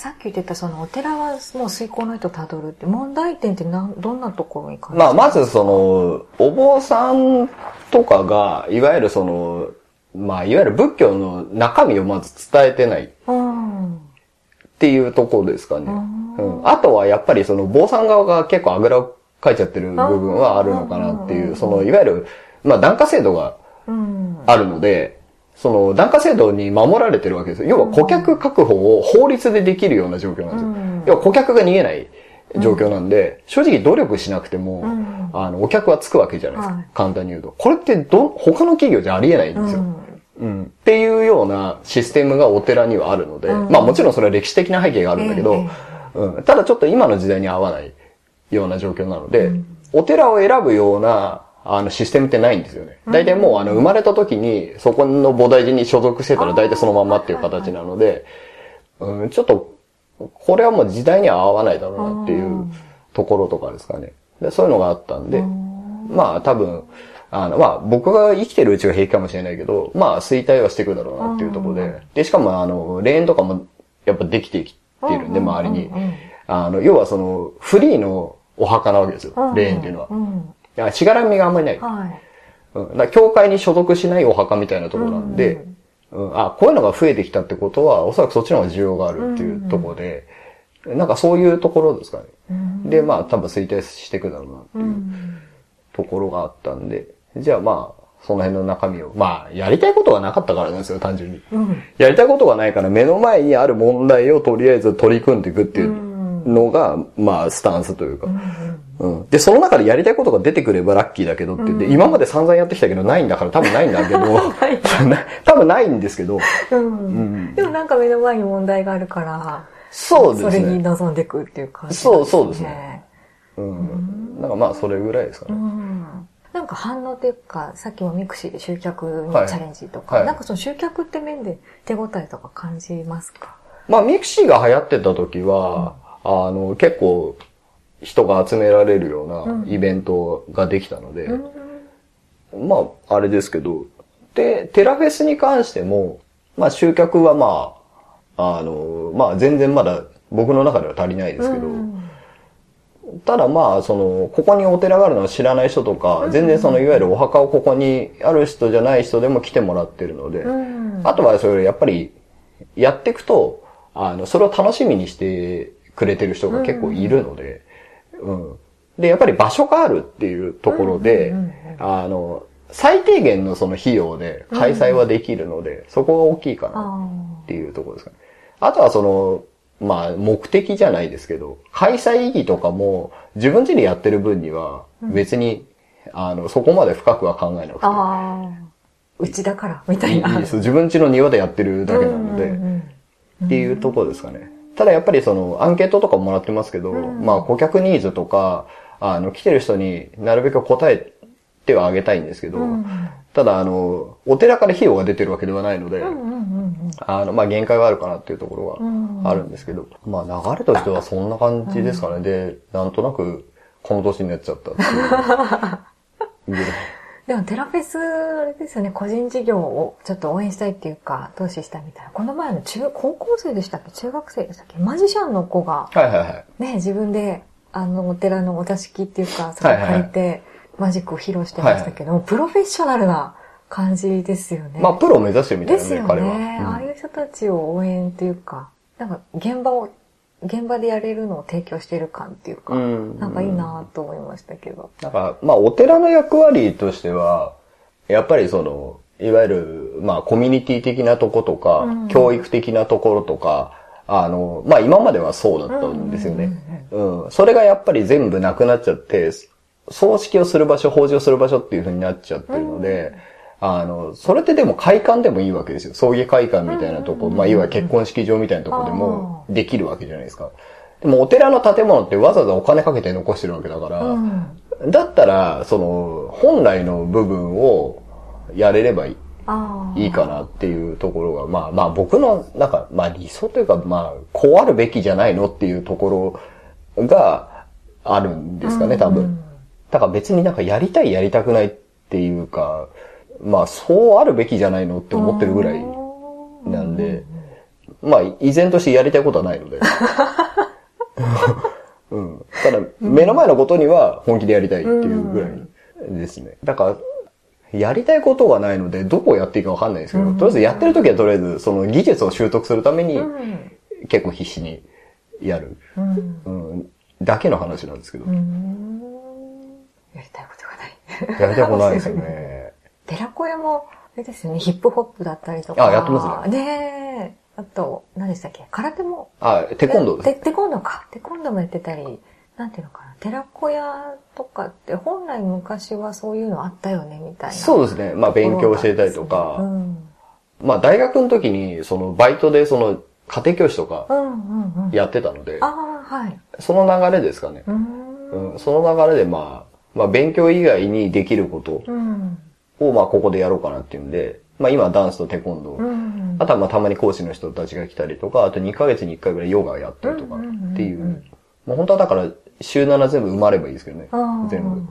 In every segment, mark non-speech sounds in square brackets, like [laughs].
さっき言ってたそのお寺はもう水耕の人たどるって問題点ってなんどんなところに感じまあ、まずその、お坊さんとかが、いわゆるその、まあ、いわゆる仏教の中身をまず伝えてないっうん。ていうところですかね。うん。あとはやっぱりその、坊さん側が結構あぐらをかいちゃってる部分はあるのかなっていう、その、いわゆる、まあ、檀家制度がうん。あるので、その、檀家制度に守られてるわけですよ。要は顧客確保を法律でできるような状況なんですよ。うん要は顧客が逃げない状況なんで、正直努力しなくても、んあの、お客はつくわけじゃないですか。はい簡単に言うと。これってど、他の企業じゃありえないんですよ。うんうんっていうようなシステムがお寺にはあるので、うんまあもちろんそれは歴史的な背景があるんだけど、えうん、ただちょっと今の時代に合わないような状況なので、お寺を選ぶようなあのシステムってないんですよね。大体もうあの生まれた時にそこの菩提寺に所属してたら大体そのまんまっていう形なので、うん、ちょっとこれはもう時代には合わないだろうなっていうところとかですかね。でそういうのがあったんで、まあ多分、あの、まあ僕が生きてるうちは平気かもしれないけど、まあ衰退はしていくだろうなっていうところで、で、しかもあの、レーンとかもやっぱできてきてるんで、周りに。あの、要はその、フリーのお墓なわけですよ、レーンっていうのは。うん。いやしがらみがあんまりない。はい。うん。だから教会に所属しないお墓みたいなところなんで、うん、あ、こういうのが増えてきたってことは、おそらくそっちの方が需要があるっていうところで、なんかそういうところですかね。で、まあ多分衰退していくだろうなっていうところがあったんで、じゃあまあ、その辺の中身を、まあ、やりたいことがなかったからなんですよ、単純に。うん。やりたいことがないから目の前にある問題をとりあえず取り組んでいくっていうのが、まあ、スタンスというか。うん。で、その中でやりたいことが出てくればラッキーだけどって言って、今まで散々やってきたけどないんだから多分ないんだけど、[laughs] [laughs] 多分ないんですけど、うん。でもなんか目の前に問題があるから、そうですね。それに臨んでいくっていう感じ、そうそうですね。うん。なんかまあ、それぐらいですかね。うん。なんか反応っていうか、さっきもミクシーで集客にはいチャレンジとか、はいなんかその集客って面で手応えとか感じますか？まあ、ミクシーが流行ってた時は、あの、結構、人が集められるようなイベントができたので、まあ、あれですけど、で、テラフェスに関しても、まあ、集客はまあ、あの、まあ、全然まだ僕の中では足りないですけど、ただまあ、その、ここにお寺があるのを知らない人とか、全然その、いわゆるお墓をここにある人じゃない人でも来てもらってるので、あとはそれやっぱり、やっていくと、あの、それを楽しみにしてくれてる人が結構いるので、うん。で、やっぱり場所があるっていうところで、あの、最低限のその費用で開催はできるので、そこが大きいかなっていうところですかね。あとはその、まあ、目的じゃないですけど、開催意義とかも、自分家でやってる分には、別に、あの、そこまで深くは考えなくて。ああ、うちだから、みたいな。いいです自分家の庭でやってるだけなので、っていうところですかね。ただやっぱりその、アンケートとかもらってますけど、まあ、顧客ニーズとか、あの、来てる人になるべく答えてはあげたいんですけど、ただあの、お寺から費用が出てるわけではないので、あの、まあ、限界はあるかなっていうところはあるんですけど、まあ、流れとしてはそんな感じですかね。で、なんとなく、この年になっちゃったっていう。[laughs] でもテラフェス、あれですよね、個人事業をちょっと応援したいっていうか、投資したいみたいな。この前の中、高校生でしたっけ？中学生でしたっけ？マジシャンの子が、はいはいはい。ね、自分で、あの、お寺のお座敷っていうか、そこ借りて、マジックを披露してましたけど、プロフェッショナルな感じですよね。まあ、プロを目指してるみたいなね、ですよ彼は。ね。うんああいう人たちを応援っていうか、なんか現場を、現場でやれるのを提供している感っていうか、うんなんかいいなと思いましたけど。なんか、まあ、お寺の役割としては、やっぱりその、いわゆる、まあ、コミュニティ的なとことか、教育的なところとか、あの、まあ、今まではそうだったんですよね。うん。それがやっぱり全部なくなっちゃって、葬式をする場所、法事をする場所っていう風になっちゃってるので、あの、それってでも会館でもいいわけですよ。葬儀会館みたいなとこ、まあ、いわゆる結婚式場みたいなとこでもできるわけじゃないですか。でもお寺の建物ってわざわざお金かけて残してるわけだから、だったら、その、本来の部分をやれればいい。あいいかなっていうところが、まあまあ僕の、なんか、まあ理想というか、まあ、こうあるべきじゃないのっていうところがあるんですかね、多分。だから別になんかやりたいやりたくないっていうか、まあそうあるべきじゃないのって思ってるぐらいなんで、まあ、依然としてやりたいことはないので。[laughs] うん。ただ、目の前のことには本気でやりたいっていうぐらいですね。だから、やりたいことがないので、どこをやっていいかわかんないですけど、うんとりあえずやってる時はとりあえず、その技術を習得するためにう、ん。結構必死にやる。うん。うん。だけの話なんですけど。うん。やりたいことがない。やりたくないですよね。寺子屋も、あれですよね、ヒップホップだったりとか。あやってますね。ねえ。あと、何でしたっけ？空手も。あ、テコンドーです。テテコンドーか。テコンドーもやってたり、なんていうのかな？寺子屋とかって本来昔はそういうのあったよね、みたいな。そうですね。まあ、勉強してたりとうか、ん。まあ、大学の時に、その、バイトで、その、家庭教師とかうんうんうん。やってたので、ああ、はい。その流れですかね。うーん。うん、その流れで、まあ、まあ、勉強以外にできることうん。を、まあ、ここでやろうかなっていうんで、まあ、今はダンスとテコンドー、うん。あとはまあ、たまに講師の人たちが来たりとか、あと2ヶ月に1回ぐらいヨガやったりとかっていうんうんうんうんう、もう本当はだから、週7全部埋まればいいですけどねああ。全部。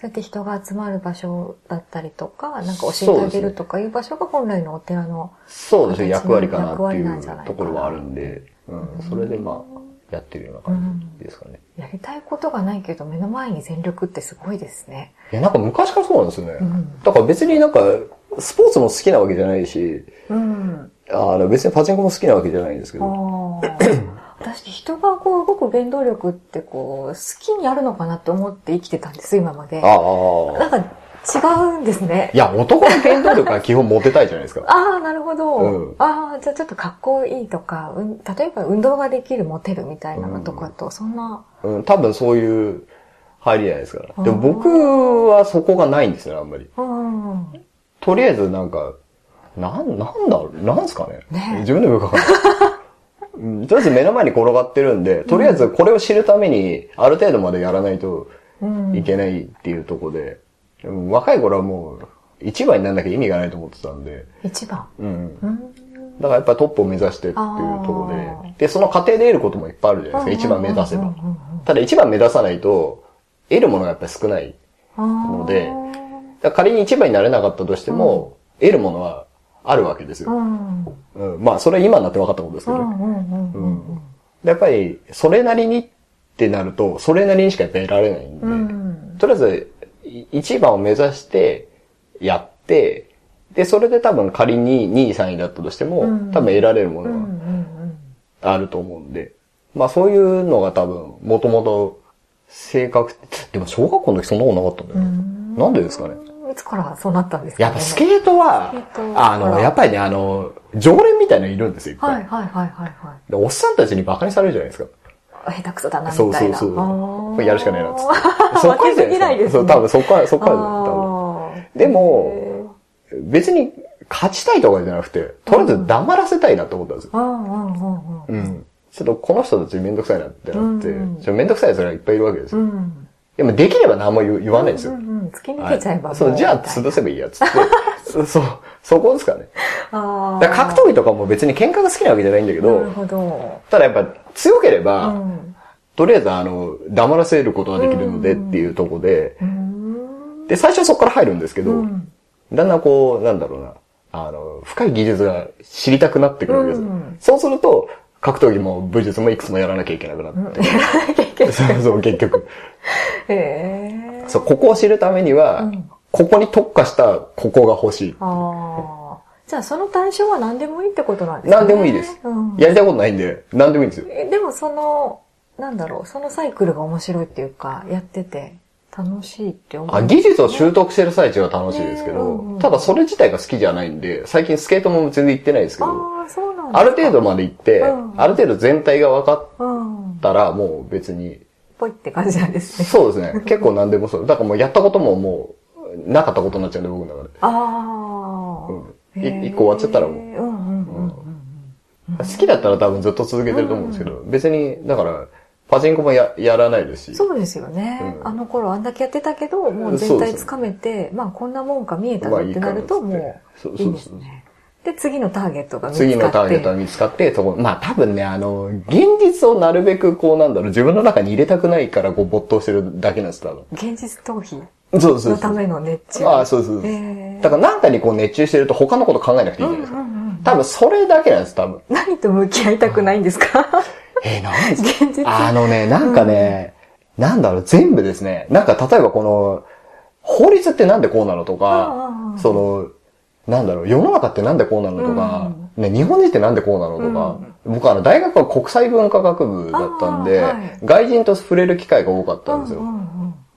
そうやって人が集まる場所だったりとか、なんか教えてあげるとかいう場所が本来のお寺の。そうですね、役割かなっていうところはあるんで、うん、それでまあ、やってるような感じですかね。やりたいことがないけど目の前に全力ってすごいですね。いや、なんか昔からそうなんですよね。うんだから別になんか、スポーツも好きなわけじゃないし、うん。あの別にパチンコも好きなわけじゃないんですけあど、あ。[coughs] 私、人がこう動く原動力ってこう、好きにあるのかなって思って生きてたんです、今まで。ああ。なんか違うんですねい。や、男の原動力は基本モテたいじゃないですか。[laughs] ああ、なるほど。うんああ、じゃあちょっとかっこいいとか、うん、例えば運動ができる、モテるみたいなのとかと、そんな、うん、多分そういう入りじゃないですか。でも僕はそこがないんですよね、あんまり。うん。とりあえずなんか、なん、なんだろう、なんすかね。ね自分でもよくわかんない。[laughs] うんとりあえず目の前に転がってるんで、とりあえずこれを知るために、ある程度までやらないとうん。いけないっていうところで、うん若い頃はもう、一番にならなきゃ意味がないと思ってたんで、一番？うん。うん。だからやっぱりトップを目指してっていうところあでー、で、その過程で得ることもいっぱいあるじゃないですか、一番目指せばうん。うんうんうんただ一番目指さないと、得るものがやっぱり少ない。ので仮に一番になれなかったとしても、得るものはあるわけですよ。うん。うん、まあ、それは今になって分かったことですけどやっぱり、それなりにってなると、それなりにしかやっぱ得られないんで、うん。とりあえず、い一番を目指して、やって、で、それで多分仮に2位、3位だったとしても、うん多分得られるものんはあると思うんで、まあそういうのが多分、もともと性格、でも小学校の時そんなことなかったんだよね。うん。なんでですかね。いつからそうなったんですかやっぱスケートはあの、やっぱりね、あの、常連みたいなのいるんですよ、いっぱい。はいはいはいはいはでおっさんたちにバカにされるじゃないですか。い。下手くそだなみたそいうな。そうそう。あーこれやるしかねえなっつって。[laughs] 負けず嫌いですね。そう、多分そこは、そこは、多あー分。でも、別に勝ちたいとかじゃなくて、とりあえず黙らせたいなと思ったんですよ。うん。ちょっとこの人たちめんどくさいなってなって、めんどくさい奴らがいっぱいいるわけですよ。うん。でもできれば何も言言わないんですよう。んうん。突き抜けちゃえばそう、じゃあ潰せばいいやつって。そ [laughs] そう、そこですかね。あから格闘技とかも別に喧嘩が好きなわけじゃないんだけどど。ただやっぱ強ければ、うん。とりあえずあの、黙らせることができるのでっていうところで、うん。で、最初はそこから入るんですけど、うんだんだんこう、なんだろうな、あの、深い技術が知りたくなってくるわけですそうすると、格闘技も武術もいくつもやらなきゃいけなくなって、そうそう、結局。へえ。そう、ここを知るためには、うんここに特化したここが欲しい。ああ。じゃあその対象は何でもいいってことなんですね。何でもいいです。うん。やりたいことないんで、何でもいいんですよ。えでもその、なんだろう、そのサイクルが面白いっていうか、やってて楽しいって思う。あ技術を習得してる最中は楽しいですけど、ねうんうんただそれ自体が好きじゃないんで、最近スケートも全然行ってないですけど、ああ、そうなんだ。ある程度まで行って、うんある程度全体が分かっうん。たら、もう別に、ぽいって感じなんですね。そうですね。結構何でもそう。だからもうやったことももう、なかったことになっちゃうんで、僕の中で。ああ。うん一個終わっちゃったらもううんうんうんうん。好きだったら多分ずっと続けてると思うんですけど、別に、だから、パチンコもややらないですし。そうですよね、うんあの頃あんだけやってたけど、もう全体つかめて、まあこんなもんか見えたぞってなると、もうそうですね。で、次のターゲットが見つかって。次のターゲットが見つかって、そこ、まあ多分ね、あの、現実をなるべくこうなんだろう、自分の中に入れたくないからこう没頭してるだけなんです、多分。現実逃避？そうそう。のための熱中。ああ、そうそうそう。えーだからなんかにこう熱中してると他のこと考えなくていいじゃないですか。うんうんうん多分それだけなんです、多分。何と向き合いたくないんですか？[laughs] えー、なんです現実。あのね、なんかね、なんだろう、全部ですね。なんか例えばこの、法律ってなんでこうなのとか、その、なんだろう、世の中ってなんでこうなのとか、ね、日本人ってなんでこうなのとか、僕あの、大学は国際文化学部だったんで、はい外人と触れる機会が多かったんですよ。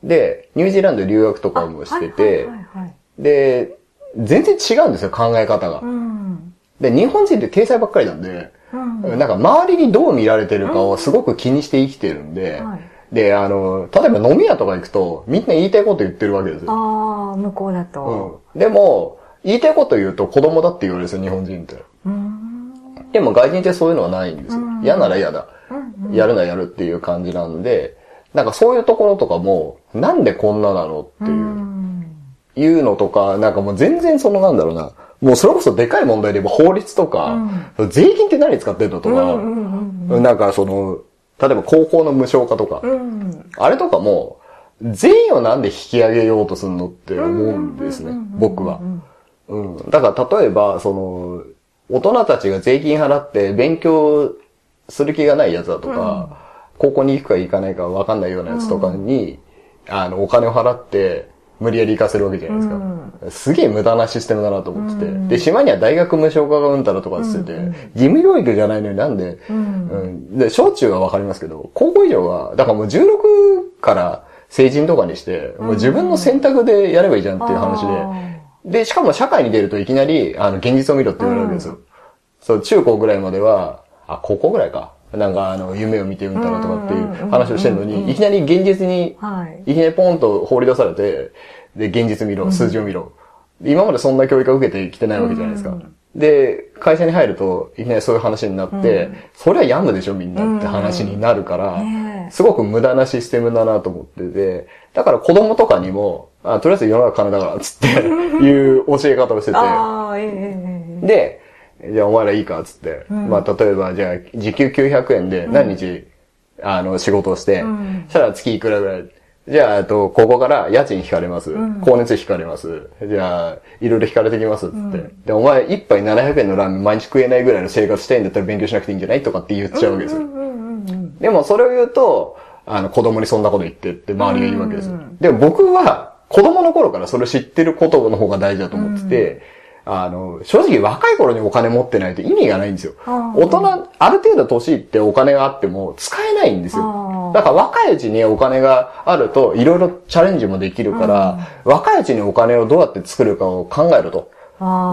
で、ニュージーランド留学とかもしてて、で、全然違うんですよ、考え方が。で、日本人って体裁ばっかりなんで、なんか周りにどう見られてるかをすごく気にして生きてるんで、で、あの、例えば飲み屋とか行くと、みんな言いたいこと言ってるわけですよ。ああ、向こうだと。うん。でも、言いたいこと言うと子供だって言われるんですよ、日本人って。でも外人ってそういうのはないんですよ。嫌なら嫌だ。やるならやるっていう感じなんで、なんかそういうところとかも、なんでこんななのっていう、いうのとか、なんかもう全然そのなんだろうな、もうそれこそでかい問題で言えば法律とか、税金って何使ってんのとか、なんかその、例えば高校の無償化とか、あれとかも、全員をなんで引き上げようとするのって思うんですね、僕は。うん。だから例えば、その、大人たちが税金払って勉強する気がないやつだとか、高校に行くか行かないかわかんないようなやつとかに、あの、お金を払って、無理やり行かせるわけじゃないですか。すげえ無駄なシステムだなと思ってて。で、島には大学無償化がうんたらとかっててて、義務教育じゃないのになんで、うん、で、小中はわかりますけど、高校以上は、だからもう16から成人とかにして、もう自分の選択でやればいいじゃんっていう話で、で、しかも社会に出るといきなり、あの、現実を見ろって言われるわけですよ。そう、中高ぐらいまでは、あ、高校ぐらいか。なんか、あの、夢を見てうんたらとかっていう話をしてるのに、いきなり現実に、い。きなりポンと放り出されて、で、現実見ろ、数字を見ろ。今までそんな教育を受けてきてないわけじゃないですか。で、会社に入ると、いきなりそういう話になって、それは病むでしょ、みんなって話になるから、すごく無駄なシステムだなと思ってて、だから子供とかにも、あとりあえず世の中金だから、つって、[laughs] いう教え方をしてて。で、じゃあお前らいいか、つって。まあ、例えば、じゃあ、時給900円で何日、あの、仕事をして、そしたら月いくらぐらい。じゃあ、あと、ここから家賃引かれます。光熱引かれます。じゃあ、いろいろ引かれてきます、つって。で、お前一杯700円のラーメン毎日食えないぐらいの生活したいんだったら勉強しなくていいんじゃないとかって言っちゃうわけですよ。でも、それを言うと、あの、子供にそんなこと言ってって周りが言うわけですよ。でも僕は、子供の頃からそれを知ってることの方が大事だと思ってて、あの、正直若い頃にお金持ってないと意味がないんですよ。大人、ある程度年いってお金があっても使えないんですよ。だから若いうちにお金があるといろいろチャレンジもできるから、若いうちにお金をどうやって作るかを考えると。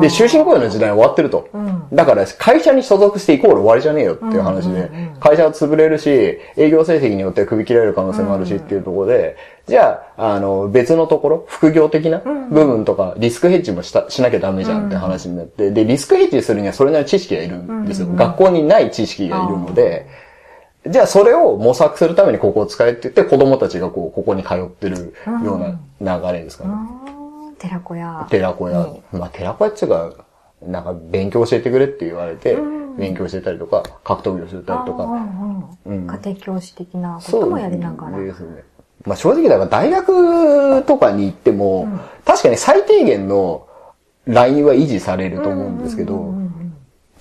で、終身雇用の時代は終わってると。だから会社に所属してイコール終わりじゃねえよっていう話で、会社は潰れるし、営業成績によって首切られる可能性もあるしっていうところで、じゃあ、あの、別のところ、副業的な部分とか、リスクヘッジもしたしなきゃダメじゃんって話になって、で、リスクヘッジするにはそれなりの知識がいるんですよ。学校にない知識がいるので、じゃあそれを模索するためにここを使えって言って子供たちがこう、ここに通ってるような流れですかね。寺子屋。寺子屋。まあ、寺子屋っていうか、なんか勉強教えてくれって言われて、勉強してたりとか、格闘技をしてたりとか。家庭教師的なこともやりながら。そうですね。まあ正直だから大学とかに行っても、確かに最低限のラインは維持されると思うんですけど、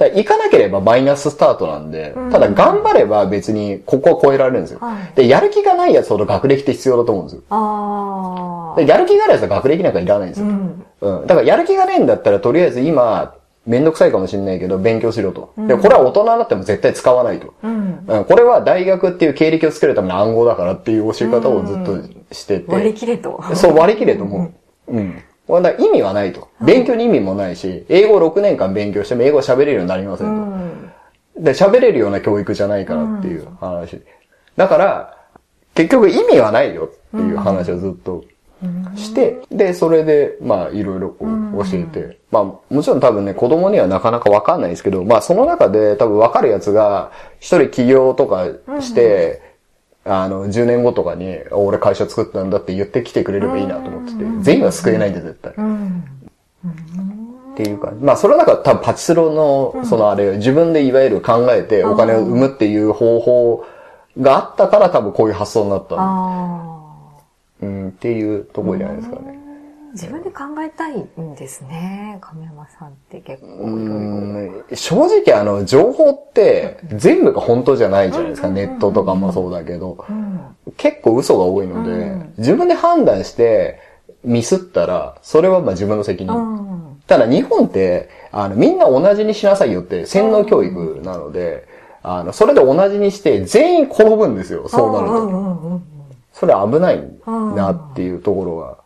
行かなければマイナススタートなんで、ただ頑張れば別にここは超えられるんですよ。で、やる気がないやつほど学歴って必要だと思うんですよ。でやる気があるやつは学歴なんかいらないんですよ。うん。だからやる気がないんだったらとりあえず今、めんどくさいかもしれないけど、勉強しろと。で、これは大人になっても絶対使わないと。うん、これは大学っていう経歴を作るための暗号だからっていう教え方をずっとしてて。割り切れと。そう、割り切れと思う。うん。だ意味はないと。勉強に意味もないし、英語6年間勉強しても英語喋れるようになりませんと。で、喋れるような教育じゃないからっていう話。だから、結局意味はないよっていう話をずっとして、で、それで、まあ、いろいろこう、教えて。まあ、もちろん多分ね、子供にはなかなかわかんないですけど、まあ、その中で多分わかるやつが、一人起業とかして、あの、10年後とかに、俺会社作ったんだって言ってきてくれればいいなと思ってて、全員は救えないんで、絶対。っていうか、まあ、それはなんか多分パチスロの、そのあれ、自分でいわゆる考えてお金を生むっていう方法があったから多分こういう発想になった。うん、っていうところじゃないですかね。自分で考えたいんですね。亀山さんって結構正直あの、情報って全部が本当じゃないじゃないですか。うんネットとかもそうだけど。うん結構嘘が多いので、うん自分で判断してミスったら、それはまあ自分の責任。うんただ日本って、あの、みんな同じにしなさいよって洗脳教育なので、あの、それで同じにして全員転ぶんですよ、そうなると。それ危ないなっていうところが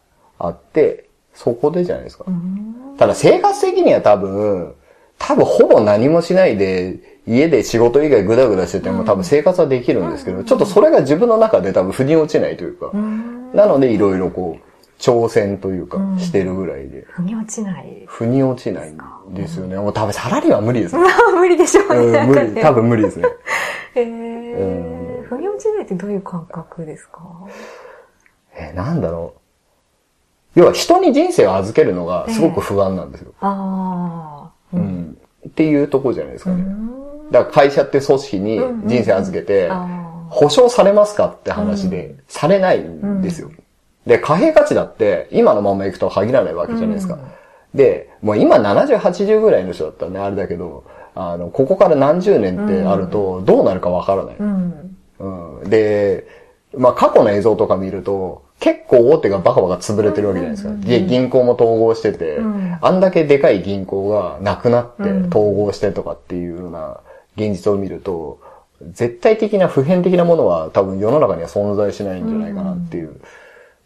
あって、そこでじゃないですか。うんただ生活的には多分、多分ほぼ何もしないで、家で仕事以外グダグダしてても多分生活はできるんですけど、ちょっとそれが自分の中で多分腑に落ちないというか、うんなのでいろいろこう、挑戦というかうん、してるぐらいで、腑に落ちない。腑に落ちないんですよね。もう多分サラリーは無理ですね。[laughs] 無理でしょうね。うん、無理、多分無理ですね。へー腑に落ちないってどういう感覚ですか？えーなんだろう。要は人に人生を預けるのがすごく不安なんですよ。ああ。うん。っていうところじゃないですかね。うんだから会社って組織に人生預けて、あ保証されますかって話で、されないんですよ。で、貨幣価値だって、今のまま行くとは限らないわけじゃないですか。うんで、もう今70、80ぐらいの人だったらね、あれだけど、あの、ここから何十年ってあると、どうなるかわからない。ーうん。うん。で、まあ過去の映像とか見ると、結構大手がバカバカ潰れてるわけじゃないですか。で、銀行も統合してて、うん。あんだけでかい銀行がなくなってうん。統合してとかっていうような現実を見ると、絶対的な普遍的なものは多分世の中には存在しないんじゃないかなっていう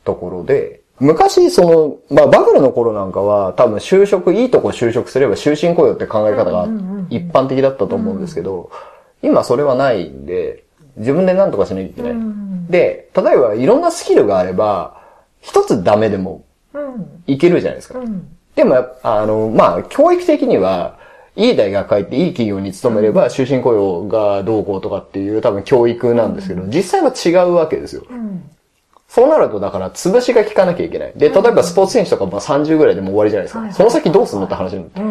ところで、昔その、まあバブルの頃なんかは多分就職、いいとこ就職すれば終身雇用って考え方が一般的だったと思うんですけど、今それはないんで、自分で何とかしなきゃいけない。うんで、例えばいろんなスキルがあれば、一つダメでもうん。いけるじゃないですか。うん。でもあの、まあ、教育的には、いい大学入っていい企業に勤めれば、終身雇用がどうこうとかっていう多分教育なんですけど、実際は違うわけですよ。うん。そうなると、だから、潰しが効かなきゃいけない。で、例えばスポーツ選手とかまあ30ぐらいでも終わりじゃないですか。はいその先どうすんのって話になって。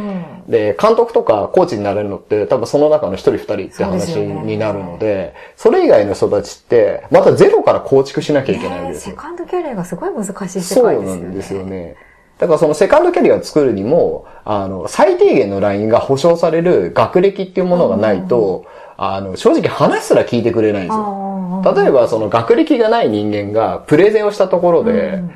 うん。で、監督とかコーチになれるのって多分その中の一人二人って話になるので、それ以外の人たちって、またゼロから構築しなきゃいけないわけねですよ。セカンドキャリアがすごい難しい世そう界ですよね。なんですよね。だからそのセカンドキャリアを作るにも、あの、最低限のラインが保証される学歴っていうものがないと、あの、正直話すら聞いてくれないんですよ。例えばその学歴がない人間がプレゼンをしたところで、うん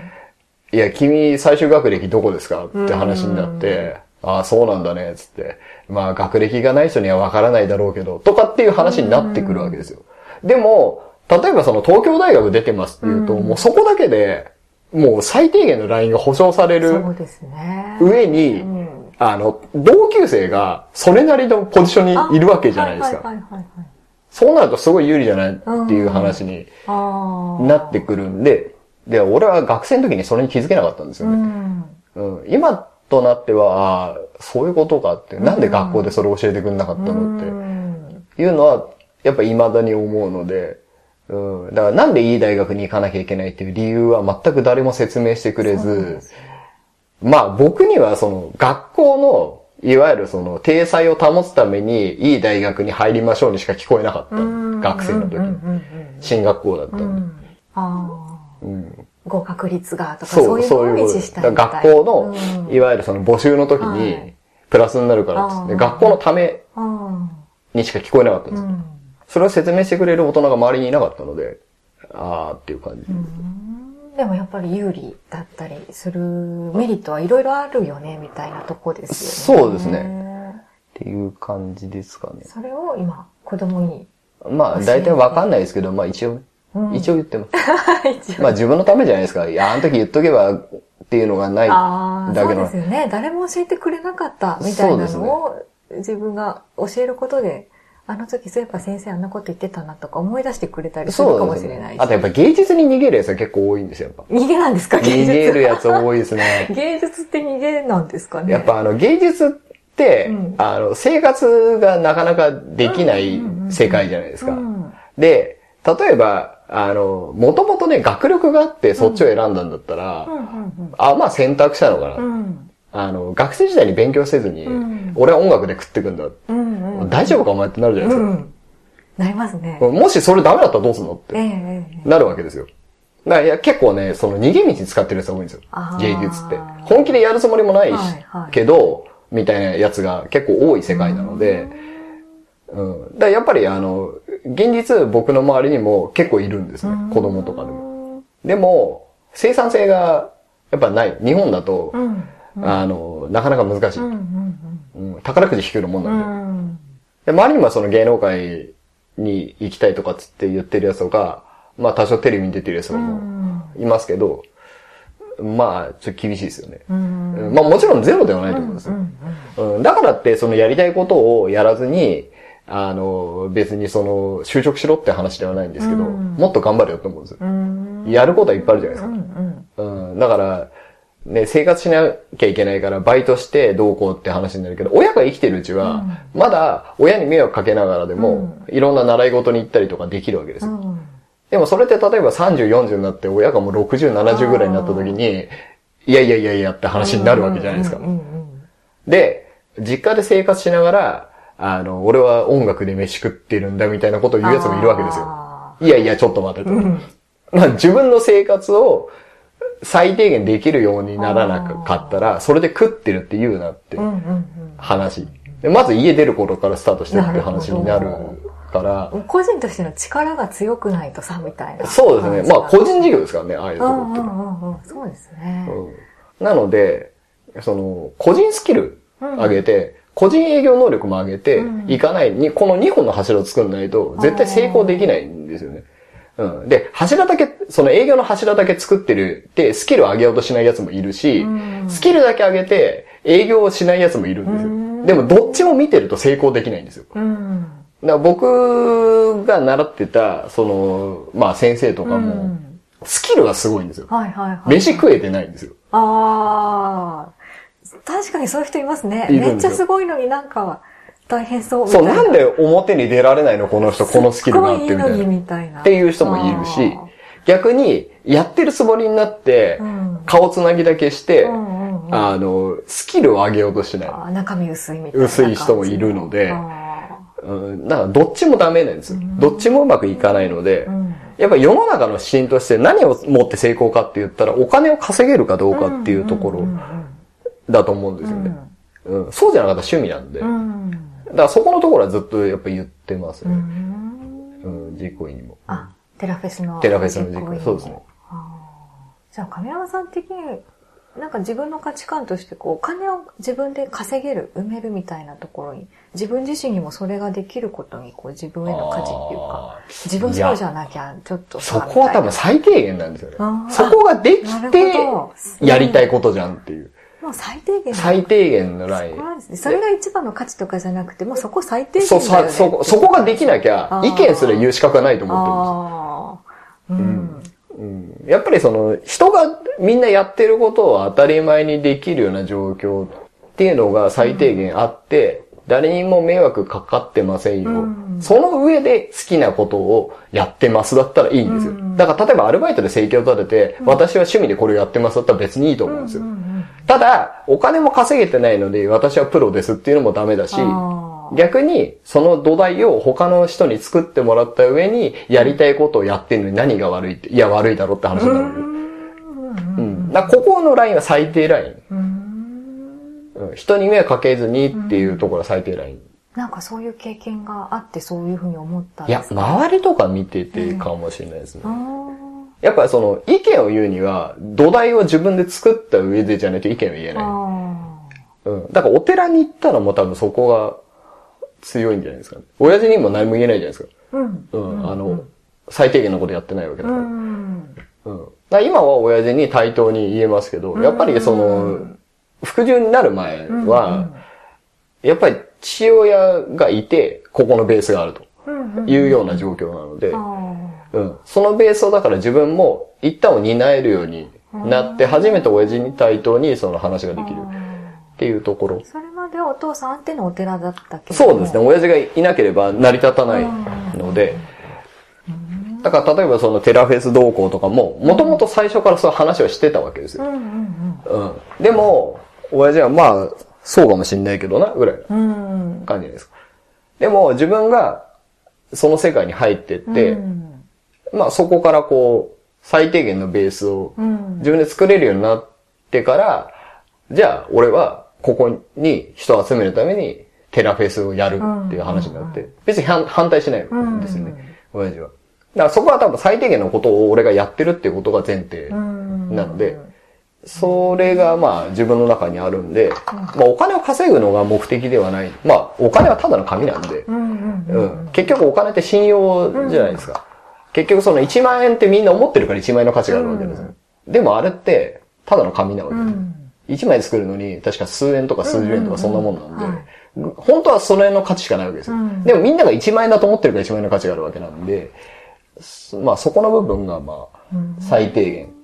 いや、君最終学歴どこですかって話になって、ああ、そうなんだね、つって。まあ、学歴がない人にはわからないだろうけど、とかっていう話になってくるわけですよ。でも、例えばその東京大学出てますっていうと、うんもうそこだけで、もう最低限のラインが保証されるそうですね。上に、うんあの、同級生がそれなりのポジションにいるわけじゃないですか。そうなるとすごい有利じゃないっていう話に。なってくるんで、で、俺は学生の時にそれに気づけなかったんですようね。ん。うん、今となっては、あーそういうことかって、なんで学校でそれ教えてくれなかったのって。うん。いうのは、やっぱ未だに思うので、うん、だからなんでいい大学に行かなきゃいけないっていう理由は全く誰も説明してくれず。まあ僕にはその学校の、いわゆるその体裁を保つためにいい大学に入りましょうにしか聞こえなかった。うん。学生の時。進学校だったうんんで。うん。ああ。うん合格率がとか、そ、そうういうのを維持したい学校の、うんいわゆるその募集の時はにい、プラスになるからっつって、あー学校のためうんにしか聞こえなかったんですよ。うんそれを説明してくれる大人が周りにいなかったので、あーっていう感じ。うんでもやっぱり有利だったりするメリットはいろいろあるよね、みたいなとこですよね。そうですねっていう感じですかね。それを今、子供に。まあ、大体わかんないですけど、まあ一応、うん一応言ってます。[laughs] まあ自分のためじゃないですか。いや、あの時言っとけばっていうのがないだけのですよね。誰も教えてくれなかったみたいなのを、自分が教えることで、あの時そういえば先生あんなこと言ってたなとか思い出してくれたりするかもしれないし。。ねあとやっぱ芸術に逃げるやつは結構多いんですよ、やっぱ。逃げなんですか芸術。[laughs] 逃げるやつ多いですね。芸術って逃げなんですかね。やっぱあの芸術って、うんあの生活がなかなかできない世界じゃないですか。うんで、例えば、あの、もともとね、学力があってそっちを選んだんだったら、あ、まあ選択したのかな。うん。あの、学生時代に勉強せずに、うん俺は音楽で食ってくんだ。うんうんうん。大丈夫かお前ってなるじゃないですか。うん。なりますね。もしそれダメだったらどうすんのって、なるわけですよ。だからいや結構ね、その逃げ道使ってるやつが多いんですよ芸術って。本気でやるつもりもないし、はいはいけど、みたいなやつが結構多い世界なので、うん。だやっぱりあの、現実僕の周りにも結構いるんですね。子供とかでも。でも、生産性がやっぱない。日本だと、うん。あの、なかなか難しい。うん。うん。うん宝くじ引くようなもんうなんで。ん。で周りにもその芸能界に行きたいとかつって言ってるやつとか、まあ多少テレビに出てるやつもいますけど、まあちょっと厳しいですよね。うん。うんまあもちろんゼロではないと思うんですよ。うんだからってそのやりたいことをやらずに、あの、別にその就職しろって話ではないんですけど、うんもっと頑張れよって思うんですよ。うん。やることはいっぱいあるじゃないですか。うん。うん。うん、だから、ね、生活しなきゃいけないから、バイトしてどうこうって話になるけど、親が生きてるうちは、まだ親に迷惑かけながらでも、いろんな習い事に行ったりとかできるわけですよ。うん。でもそれって例えば30、40になって、親がもう60、70ぐらいになった時に、いやいやいやいやって話になるわけじゃないですかう。ん。で、実家で生活しながら、あの、俺は音楽で飯食ってるんだみたいなことを言うやつもいるわけですよ。あいやいや、ちょっと待てと。まあ自分の生活を最低限できるようにならなかったら、それで食ってるって言うなって。話。でまず家出る頃からスタートしてるって話になるから、うん。個人としての力が強くないとさ、みたいな。そうですね。まあ個人事業ですからね、ああいうところって。そうですね。うんなので、その、個人スキル上げて、個人営業能力も上げていかないに、この2本の柱を作んないと、絶対成功できないんですよね。うん。で、柱だけ、その営業の柱だけ作ってるって、スキルを上げようとしないやつもいるし、スキルだけ上げて、営業をしないやつもいるんですよ。でも、どっちも見てると成功できないんですよ。うん。だから僕が習ってた、その、まあ先生とかも、スキルがすごいんですよ。はいはいはい。飯食えてないんですよ。ああ。確かにそういう人いますね。めっちゃすごいのになんか大変そうそ、いうな。なんで表に出られないのこの人、このスキルがあってみたいすっごいい。みたいな。っていう人もいるし、逆に、やってるつもりになってう、ん顔つなぎだけして、うんうんうんあの、スキルを上げようとしない。中身薄いみたいな。薄い人もいるのであうん、だからどっちもダメなんですよ。どっちもうまくいかないので、んやっぱ世の中の指針として何をもって成功かって言ったら、お金を稼げるかどうかっていうところだと思うんですよね。うんそうじゃなかったら趣味なんで。ーうん。だからそこのところはずっとやっぱ言ってますね。うん。うん、実行委員にも。あ、テラフェスの。テラフェスの実行委員。そうですね。じゃあ、亀山さん的に、なんか自分の価値観として、こう、お金を自分で稼げる、埋めるみたいなところに、自分自身にもそれができることに、こう、自分への価値っていうかあ、自分そうじゃなきゃ、ちょっとさそこは多分み最低限なんですよねそこができてやりたいことじゃんっていう。もう最低限最低限のラインそね。それが一番の価値とかじゃなくて、もうそこ最低限だよね。さ、そこ、そこができなきゃ意見すら言う資格がないと思ってるんです。うん。うんやっぱりその、人がみんなやってることを当たり前にできるような状況っていうのが最低限あって、誰にも迷惑かかってませんよ。その上で好きなことをやってますだったらいいんですよ。だから例えばアルバイトで生計を立てて、私は趣味でこれをやってますだったら別にいいと思うんですよ。ただ、お金も稼げてないので、私はプロですっていうのもダメだし、あ逆に、その土台を他の人に作ってもらった上に、やりたいことをやってんのに何が悪いって、いや悪いだろって話になるよ。うん。だからここのラインは最低ライン。うん人に迷惑かけずにっていうところは最低ライン。なんかそういう経験があってそういうふうに思ったんいや、ですか？周りとか見ててかもしれないですね。やっぱりその、意見を言うには、土台を自分で作った上でじゃないと意見を言えない。あうん。だからお寺に行ったらもう多分そこが強いんじゃないですかね。親父にも何も言えないじゃないですか。ー。うん。うん。あの、最低限のことやってないわけだうから。ん。うん。だから今は親父に対等に言えますけど、やっぱりその、服従になる前は、やっぱり父親がいて、ここのベースがあるというような状況なので、あうん。そのベースをだから自分も一旦を担えるようになって、初めて親父に対等にその話ができるっていうところー。それまではお父さんあってのお寺だったけどそうですね。。親父がいなければ成り立たないので、だから例えばそのテラフェス同行とかも、もともと最初からそう話をしてたわけですよ。うん。でも、親父はまあ、そうかもしんないけどな、ぐらいなうん。うん。感じですか。でも自分がその世界に入ってって、うんまあそこからこう、最低限のベースをうん。自分で作れるようになってから、じゃあ俺はここに人を集めるためにテラフェスをやるっていう話になって、別に反反対しないんですよね、親父は。だからそこは多分最低限のことを俺がやってるっていうことが前提うん。なので、それがまあ自分の中にあるんで、まあお金を稼ぐのが目的ではない。まあお金はただの紙なんで、うん結局お金って信用じゃないですか。結局その1万円ってみんな思ってるから1万円の価値があるわけですよ。でもあれってただの紙なわけですよ。うん。1枚作るのに確か数円とか数十円とかそんなもんなんで、本当はそれの価値しかないわけですよ。うんでもみんなが1万円だと思ってるから1万円の価値があるわけなんで、すまあそこの部分がまあ最低限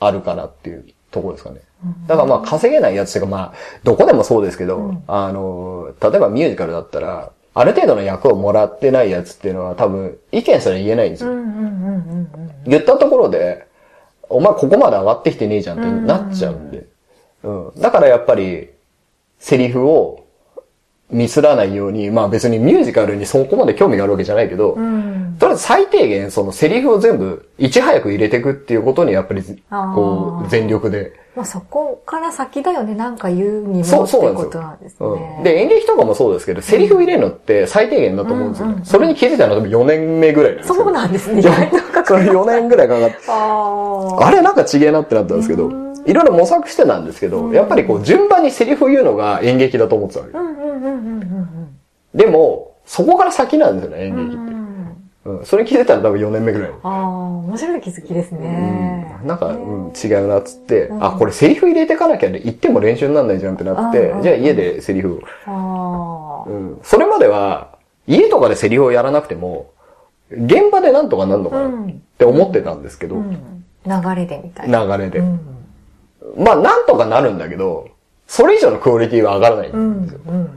あるかなっていうところですかね。だからまあ稼げないやつとかまあどこでもそうですけど、あの、例えばミュージカルだったら、ある程度の役をもらってないやつっていうのは多分意見すら言えないんですよ。言ったところで、お前ここまで上がってきてねえじゃんってなっちゃうんで。うん。だからやっぱり、セリフをミスらないように、まあ別にミュージカルにそこまで興味があるわけじゃないけど、うん。とりあえず最低限そのセリフを全部いち早く入れていくっていうことにやっぱり、こう、全力で。まあそこから先だよね、なんか言うにもってそうそうなんですよことなんですうね。ん。で、演劇とかもそうですけど、セリフ入れるのって最低限だと思うんですようんうんう。んそれに気づいたのは多分4年目ぐらいなんですよ。そうなんですね。意いや外とかそれ4年ぐらいかかって。ああれなんかちげえなってなったんですけど、いろいろ模索してたんですけど、やっぱりこう順番にセリフを言うのが演劇だと思ってたわけでも、そこから先なんですよね、演うん。劇って。うんうん。それ気づいたら多分4年目ぐらい。ああ、面白い気づきですね。うんなんか、うん、違うなっつって、うんあ、これセリフ入れてかなきゃで言っても練習にならないじゃんってなってうん、じゃあ家でセリフを。ああ。うん。それまでは、家とかでセリフをやらなくても、現場でなんとかなんのかなって思ってたんですけど、うん。流れでみたいな。流れでう。ん。まあ、なんとかなるんだけど、それ以上のクオリティは上がらないうんんですよ。うん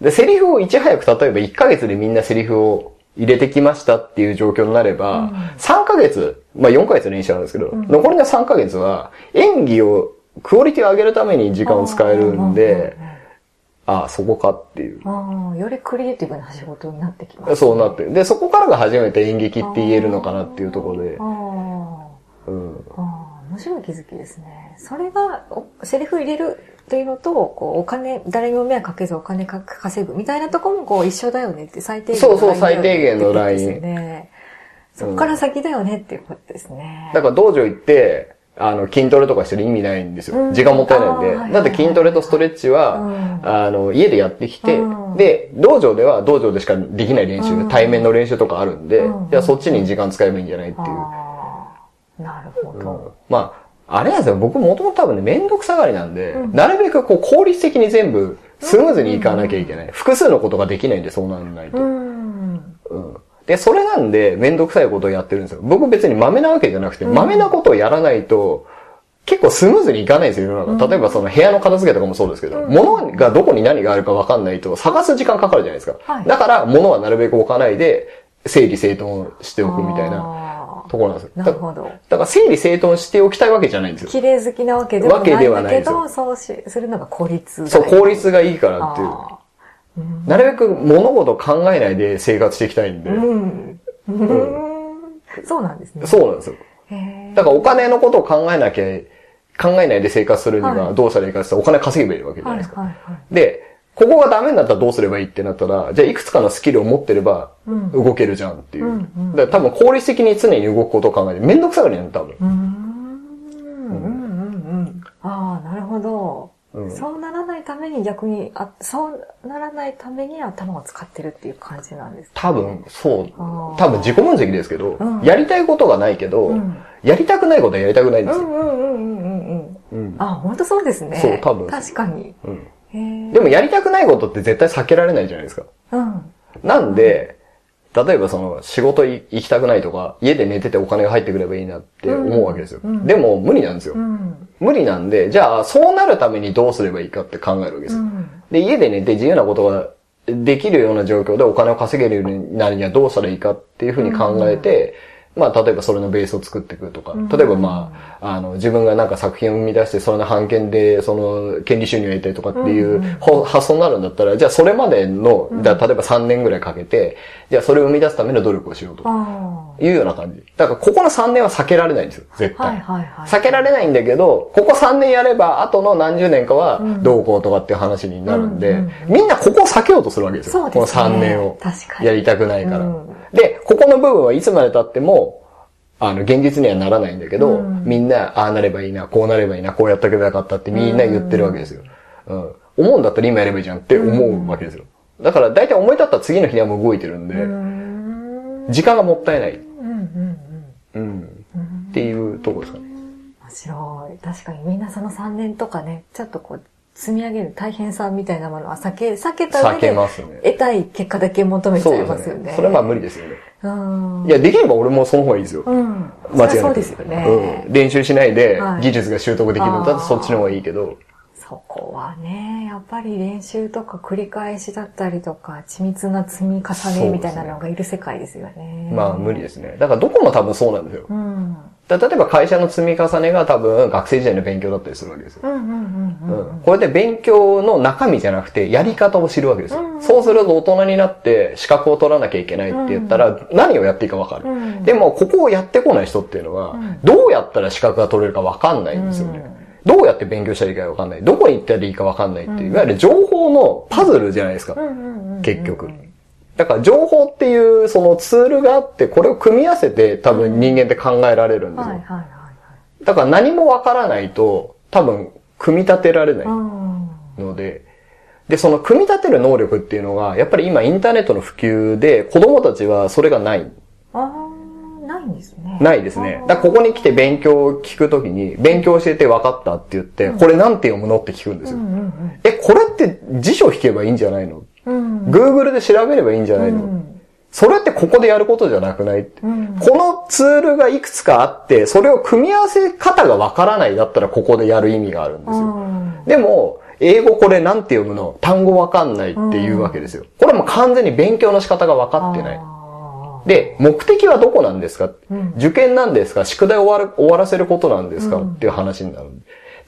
で、セリフをいち早く、例えば1ヶ月でみんなセリフを入れてきましたっていう状況になれば、3ヶ月、まあ4ヶ月練習なんですけど、残りの3ヶ月は演技を、クオリティを上げるために時間を使えるんで、ああ、そこかっていう。ああ、よりクリエイティブな仕事になってきます。そうなって。で、そこからが初めて演劇って言えるのかなっていうところであ、あ。うん。ああ、面白い気づきですね。それが、おセリフ入れるっていうのと、こう、お金、誰にも迷惑かけずお金か稼ぐみたいなとこも、こう、一緒だよねって、最低限そうそうラインだよね最低限のラインですよね。そこから先だよねっていうことですね。だから道場行って、あの、筋トレとかしてる意味ないんですよ。うん時間もったいないんで。だって筋トレとストレッチは、うんあの、家でやってきて、うんで、道場では道場でしかできない練習、うん対面の練習とかあるんで、うんじゃあそっちに時間使えばいいんじゃないっていう。なるほうんど。まあ、あれなんですよ。僕もともと多分ね、めんどくさがりなんで、うんなるべくこう効率的に全部スムーズにいかなきゃいけない。複数のことができないんで、そうならないと。うん。うんで、それなんで、めんどくさいことをやってるんですよ。僕別に豆なわけじゃなくて、豆なことをやらないと、結構スムーズにいかないんですよ、世の中。例えばその部屋の片付けとかもそうですけど、物がどこに何があるか分かんないと探す時間かかるじゃないですか。はいだから、物はなるべく置かないで、整理整頓しておくみたいななところなんですなるほど。だから、整理整頓しておきたいわけじゃないんですよ。綺麗好きなわけではわけではなないいですよんだけど、そうし、するのが効率がいいそう、効率がいいからっていう。なるべく物事を考えないで生活していきたいんで。うん。うんそうなんですね。そうなんですよ。だからお金のことを考えなきゃ、考えないで生活するにははいどうしたらいいかって言ったらお金稼げばいいわけじゃないはいですか。はいはい。で、ここがダメになったらどうすればいいってなったら、じゃあいくつかのスキルを持ってればうん動けるじゃんっていう。うんうんだから多分効率的に常に動くことを考えて、めんどくさがりなんだよ、多分。うーん。うんうんうん。ああ、なるほど。うんそうならないために逆に、あ、そうならないために頭を使ってるっていう感じなんですか、多分、そう。多分自己分析ですけど、うんやりたいことがないけど、うんやりたくないことはやりたくないんですよ。うんうんうんうんうんうん。うんあ、本当そうですね。そう多分確かに。うんでもやりたくないことって絶対避けられないじゃないですか。うん。なんで、例えばその仕事い行きたくないとか、家で寝ててお金が入ってくればいいなって思うわけですよ。うんでも無理なんですよ。うん。無理なんで、じゃあそうなるためにどうすればいいかって考えるわけですよ。うん。で、家で寝て自由なことができるような状況でお金を稼げるようになるにはどうしたらいいかっていうふうに考えて、まあ、例えばそれのベースを作っていくとか、例えばまあ、あの、自分がなんか作品を生み出して、それの版権で、その、権利収入を得たりとかっていう発想になるんだったら、じゃあそれまでの、例えば3年ぐらいかけて、じゃあそれを生み出すための努力をしようと。いうような感じ。だから、ここの3年は避けられないんですよ、絶対。避けられないんだけど、ここ3年やれば、後の何十年かは、どうこうとかっていう話になるんで、みんなここを避けようとするわけですよ。この3年を。やりたくないから。で、ここの部分はいつまで経っても、あの、現実にはならないんだけど、うん、みんな、ああなればいいな、こうなればいいな、こうやったけばよかったってみんな言ってるわけですよ。うん。思うんだったら今やればいいじゃんって思うわけですよ。だから大体思い立ったら次の日にはもう動いてるんで、時間がもったいない。うん。っていうとこですかね。面白い。確かにみんなその3年とかね、ちょっとこう、積み上げる大変さみたいなものは避け、避けた上で、得たい結果だけ求めちゃいますよね。それはまあ無理ですよね。いや、できれば俺もその方がいいですよ。うん。間違いない。そうですよね。うん。練習しないで技術が習得できるんだったらそっちの方がいいけど。そこはね、やっぱり練習とか繰り返しだったりとか、緻密な積み重ねみたいなのがいる世界ですよね。ねまあ無理ですね。だからどこも多分そうなんですよ。うん。例えば会社の積み重ねが多分学生時代の勉強だったりするわけですよ。これで勉強の中身じゃなくてやり方を知るわけですよ。うんうん、そうすると大人になって資格を取らなきゃいけないって言ったら何をやっていいかわかる、うん、でもここをやってこない人っていうのはどうやったら資格が取れるかわかんないんですよね。どうやって勉強したらいいかわかんない。どこに行ったらいいかわかんないっていう、いわゆる情報のパズルじゃないですか。結局。だから情報っていうそのツールがあって、これを組み合わせて多分人間って考えられるんですよ。だから何もわからないと多分組み立てられないので、で、その組み立てる能力っていうのが、やっぱり今インターネットの普及で子供たちはそれがない。ないんですね。ないですね。だここに来て勉強を聞くときに、勉強教えて分かったって言って、これなんて読むのって聞くんですよ。え、これって辞書引けばいいんじゃないの、うん、?Google で調べればいいんじゃないの、うんそれってここでやることじゃなくない、うん、このツールがいくつかあって、それを組み合わせ方がわからないだったらここでやる意味があるんですよ。うん、でも、英語これなんて読むの？単語わかんないっていうわけですよ。これも完全に勉強の仕方がわかってない。で、目的はどこなんですか、うん、受験なんですか？宿題を終わ終わらせることなんですか、うん、っていう話になる。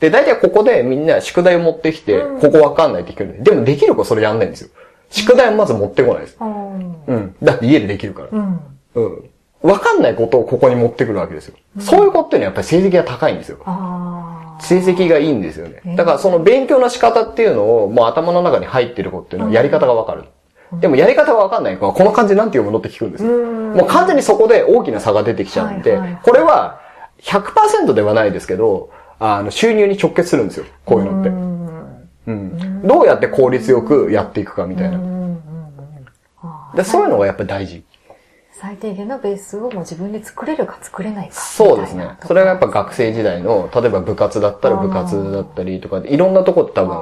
で、大体ここでみんな宿題を持ってきて、ここわかんないって聞くる。でもできる子それやんないんですよ。宿題をまず持ってこないです。うん。だって家でできるから。うん。うん。わかんないことをここに持ってくるわけですよ。そういう子っていうのはやっぱり成績が高いんですよ。成績がいいんですよね。だからその勉強の仕方っていうのをもう頭の中に入ってる子っていうのはやり方がわかる。でもやり方がわかんない子はこの漢字なんて読むのって聞くんですよ。もう完全にそこで大きな差が出てきちゃうんで、これは100%ではないですけど、あの、収入に直結するんですよ。こういうのって。うん。どうやって効率よくやっていくかみたいな。でそういうのがやっぱり大事。最低限のベースをもう自分で作れるか作れないかそうですね。それがやっぱ学生時代の、例えば部活だったら部活だったりとか、いろんなとこ多分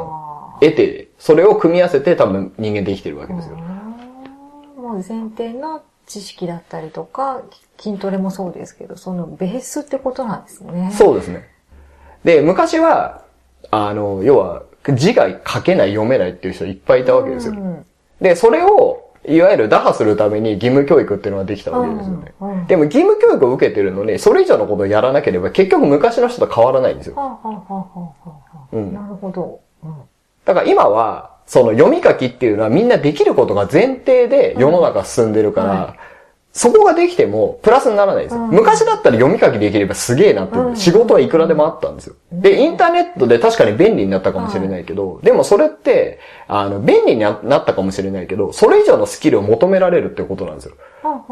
得て、それを組み合わせて多分人間で生きてるわけですよ。もう前提の知識だったりとか、筋トレもそうですけど、そのベースってことなんですね。そうですね。で、昔は、あの、要は、字が書けない、読めないっていう人いっぱいいたわけですよ。うん、で、それを、いわゆる打破するために義務教育っていうのができたわけですよね。うんうん、でも義務教育を受けてるのに、それ以上のことをやらなければ結局昔の人と変わらないんですよ。なるほど。だから今は、その読み書きっていうのはみんなできることが前提で世の中進んでるから、そこができても、プラスにならないですよ。うん、昔だったら読み書きできればすげえなって、うん、仕事はいくらでもあったんですよ。で、インターネットで確かに便利になったかもしれないけど、でもそれって、あの、便利になったかもしれないけど、それ以上のスキルを求められるってことなんですよ。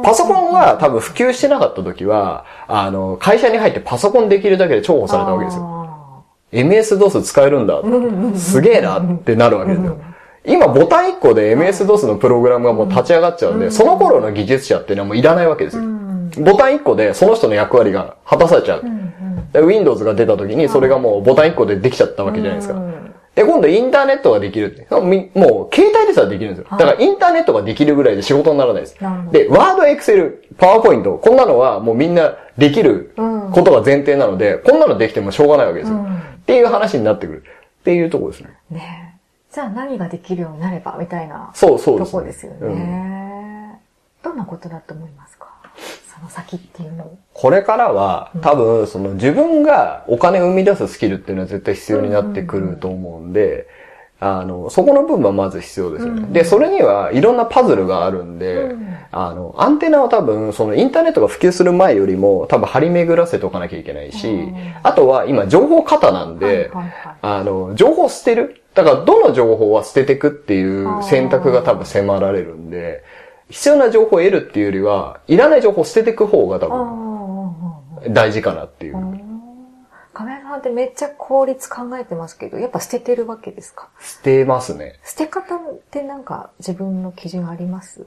パソコンが多分普及してなかった時は、あの、会社に入ってパソコンできるだけで重宝されたわけですよ。MS-DOS 使えるんだ。すげえなってなるわけですよ。今ボタン1個で MS-DOS のプログラムがもう立ち上がっちゃうんで、その頃の技術者っていうのはもういらないわけですよ。ボタン1個でその人の役割が果たされちゃう。Windows が出た時にそれがもうボタン1個でできちゃったわけじゃないですか。で、今度インターネットができるって。もう、携帯でさえできるんですよ。だからインターネットができるぐらいで仕事にならないです。で、ワード、エクセル、パワーポイント、こんなのはもうみんなできることが前提なので、こんなのできてもしょうがないわけですよ。っていう話になってくる。っていうところですね。ねじゃあ何ができるようになればみたいなそうそうとこですよね。うん、どんなことだと思いますか？その先っていうのを。これからは、多分、その自分がお金を生み出すスキルっていうのは絶対必要になってくると思うんで、あの、そこの部分はまず必要ですよね。で、それにはいろんなパズルがあるんで、うん。あの、アンテナは多分、そのインターネットが普及する前よりも多分張り巡らせておかなきゃいけないしうん、あとは今情報過多なんで、はいはいはい。あの、情報を捨てる。だから、どの情報は捨ててくっていう選択が多分迫られるんで、必要な情報を得るっていうよりは、いらない情報を捨てていく方が多分大事かなっていう。亀山さんってめっちゃ効率考えてますけど、やっぱ捨ててるわけですか？捨てますね。捨て方ってなんか自分の基準あります？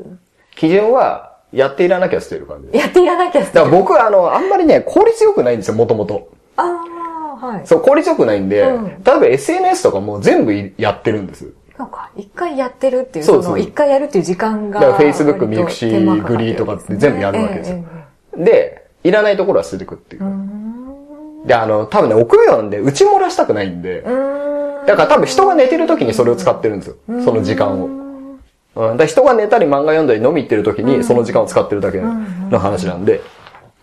基準は、やっていらなきゃ捨てる感じです。やっていらなきゃ捨てる。だから僕、あの、あんまりね、効率良くないんですよ、もともと。ああ、はい。そう、効率良くないんで、うん例えば SNS とかも全部やってるんです。なんか、一回やってるっていう、そそうそうの、一回やるっていう時間が。だから Facebook ミクシーグリーとかって全部やるわけですよええで、いらないところは捨ててくっていうええ。うで、あの、多分ね、臆病なんで、打ち漏らしたくないんで、うーんだから多分人が寝てる時にそれを使ってるんですよ。その時間を。うん、だ人が寝たり漫画読んだり飲み行ってる時にその時間を使ってるだけの話なんで、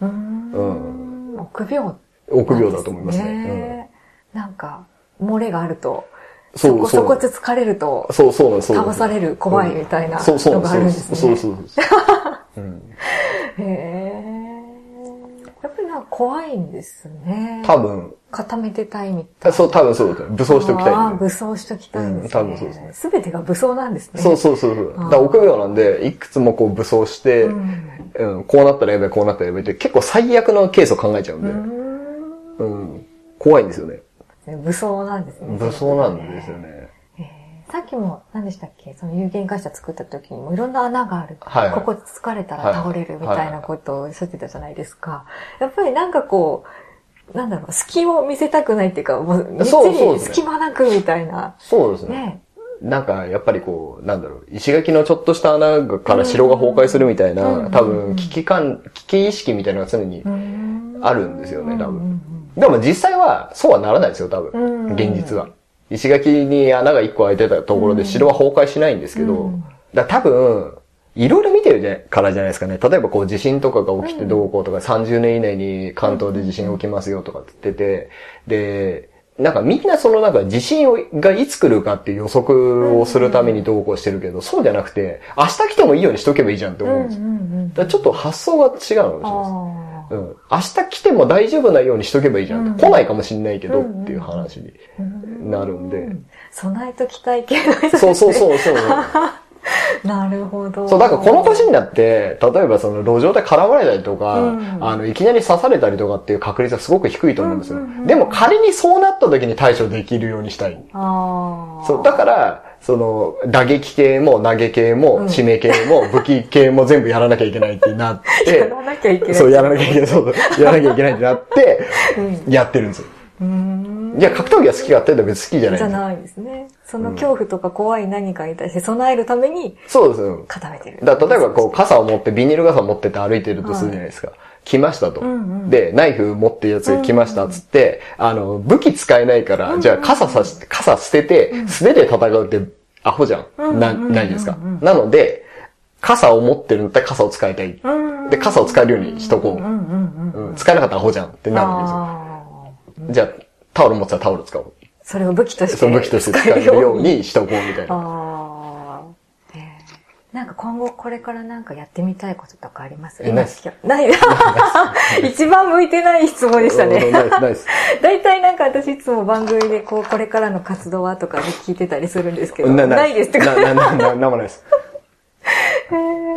うーん。臆病。臆病だと思いますね。なんか、漏れがあると、そそうこそうそこつ疲れるとうん、そうそうなんですそうなんです倒される怖いみたいなそうそうのがあるんですね。そうそうそう。うんへえ。やっぱりなんか怖いんですね。多分、固めてたいみたいな。そう、多分そうだと思う武装しておきたいああ、んで。武装しときたいんですね。うん多分そうですねすべてが武装なんですね。そうそうそうそう。だから臆病なんで、いくつもこう武装して、うん。うん、こうなったらやばい、こうなったらやばいって、結構最悪のケースを考えちゃうんで、うーんうん、怖いんですよね。武装なんですね。武装なんですよね。えーさっきも何でしたっけ？その有限会社作った時にもいろんな穴がある。はいここ疲れたら倒れるみたいなことをおっしゃってたじゃないですか。やっぱりなんかこう、なんだろう、隙を見せたくないっていうか、もう、みっち隙間なくみたいな。そうですね。ね。なんか、やっぱりこう、なんだろう、石垣のちょっとした穴から城が崩壊するみたいうんな、多分、危機感、危機意識みたいなのが常にうんあるんですよね、多うん分。でも実際は、そうはならないですよ、多うん分。現実は。石垣に穴が一個開いてたところで城は崩壊しないんですけどうん、だ多分、いろいろ見てるからじゃないですかね。例えばこう地震とかが起きてどうこうとか、30年以内に関東で地震起きますよとかって言ってて、で、なんかみんなそのなんか地震をがいつ来るかっていう予測をするためにどうこうしてるけど、そうじゃなくて、明日来てもいいようにしとけばいいじゃんってうん思うんですよ。うんうんだちょっと発想が違うのかもしれないです。あうん。明日来ても大丈夫なようにしとけばいいじゃん。うん来ないかもしんないけどうんっていう話にーなるんで。備えときたい系の人そうそうそうそう。[laughs] なるほど。そう、だからこの年になって、例えばその路上で絡まれたりとか、うんあの、いきなり刺されたりとかっていう確率はすごく低いと思うんですよ。うんうんうんでも仮にそうなった時に対処できるようにしたい。ああ。そう、だから、その、打撃系も投げ系もうん締め系も [laughs] 武器系も全部やらなきゃいけないってなっやて、らなきゃいけない。そう、やらなきゃいけない、そう、やらなきゃいけないってなって、うんやってるんですよ。うーん。いや、格闘技は好きかって言ったら別に好きじゃない。じゃないですね。その恐怖とか怖い何かに対して備えるためにそうですよ。固めてる。だ例えばこう傘を持って、ビニール傘を持ってって歩いてるとするじゃないですか。来ましたと、んうんで、ナイフ持ってるやつが来ましたっつって、あの、武器使えないから、じゃあ傘さし、傘捨てて、素手で戦うってアホじゃん。な、うんうんないですか。なので、傘を持ってるんだったら傘を使いたい。うんで、傘を使えるようにしとこう。うんうんうん。うん、使えなかったらアホじゃんってなるわああ。けですよ。じゃあ、タオル持ってたらタオル使おう。それを武器として。その武器として使えるよう。にしとこうみたいな。ああ。なんか今後これからなんかやってみたいこととかあります？えないない。一番向いてない質問でしたうんね。ナイス、ナイス。大体なんか私いつも番組でこう、これからの活動はとかで聞いてたりするんですけど、ないですってな、な、な、な、なんもないです。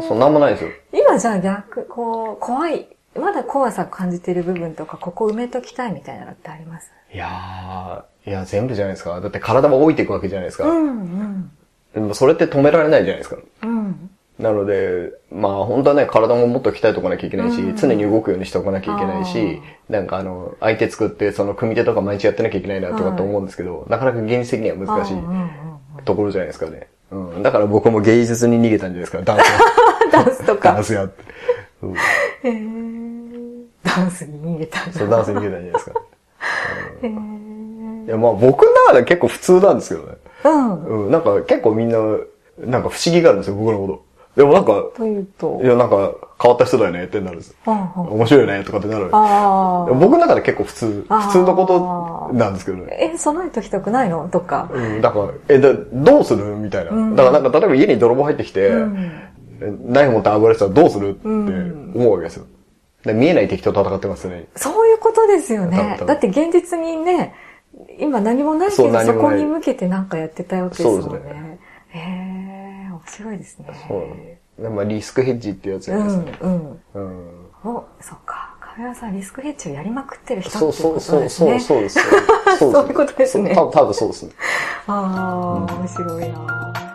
そう、なんもないですよ。今じゃあ逆、こう、怖い、まだ怖さを感じてる部分とか、ここ埋めときたいみたいなのってあります？いやー、いや、全部じゃないですか。だって体は老いていくわけじゃないですか。うん、でもそれって止められないじゃないですか。うん、うん。なので、まあ本当はね、体ももっと鍛えとかなきゃいけないし、うん常に動くようにしておかなきゃいけないし、なんかあの、相手作って、その組手とか毎日やってなきゃいけないなとかと思うんですけど、なかなか現実的には難しいうんうんうんところじゃないですかね。うん。だから僕も芸術に逃げたんじゃないですか、ダンス。[laughs] ダンスとダンか。スやって。うんへーダンスに逃げたんだ。そう、ダンスに逃げたんじゃないですか。いや、まあ僕の中では結構普通なんですけどね。うん。うん、なんか結構みんな、なんか不思議があるんですよ、僕のこと。でもなんか、というとい。や、なんか、変わった人だよねってなるんです。ほんほん面白いよねとかってなる。ああ。僕の中で結構普通、普通のことなんですけどね。え、備えときたくないの？とか。うん、だから、え、だどうする？みたいな。うんだからなんか、例えば家に泥棒入ってきて、うん。えナイフ持って暴れてたらどうする？ってうん思うわけですよ。で見えない敵と戦ってますね。そういうことですよねだって現実にね、今何もないけそうど、そこに向けてなんかやってたわけですもんそうですね。へえ、面白いですね。そう。でまあ、リスクヘッジってやつうですね。ん、うん。うん。お、そっか。亀山さん、リスクヘッジをやりまくってる人ってそういうことそうですね。そうそう、そうです。そういうことですねそう多分多分そうですね。ああ、面白いな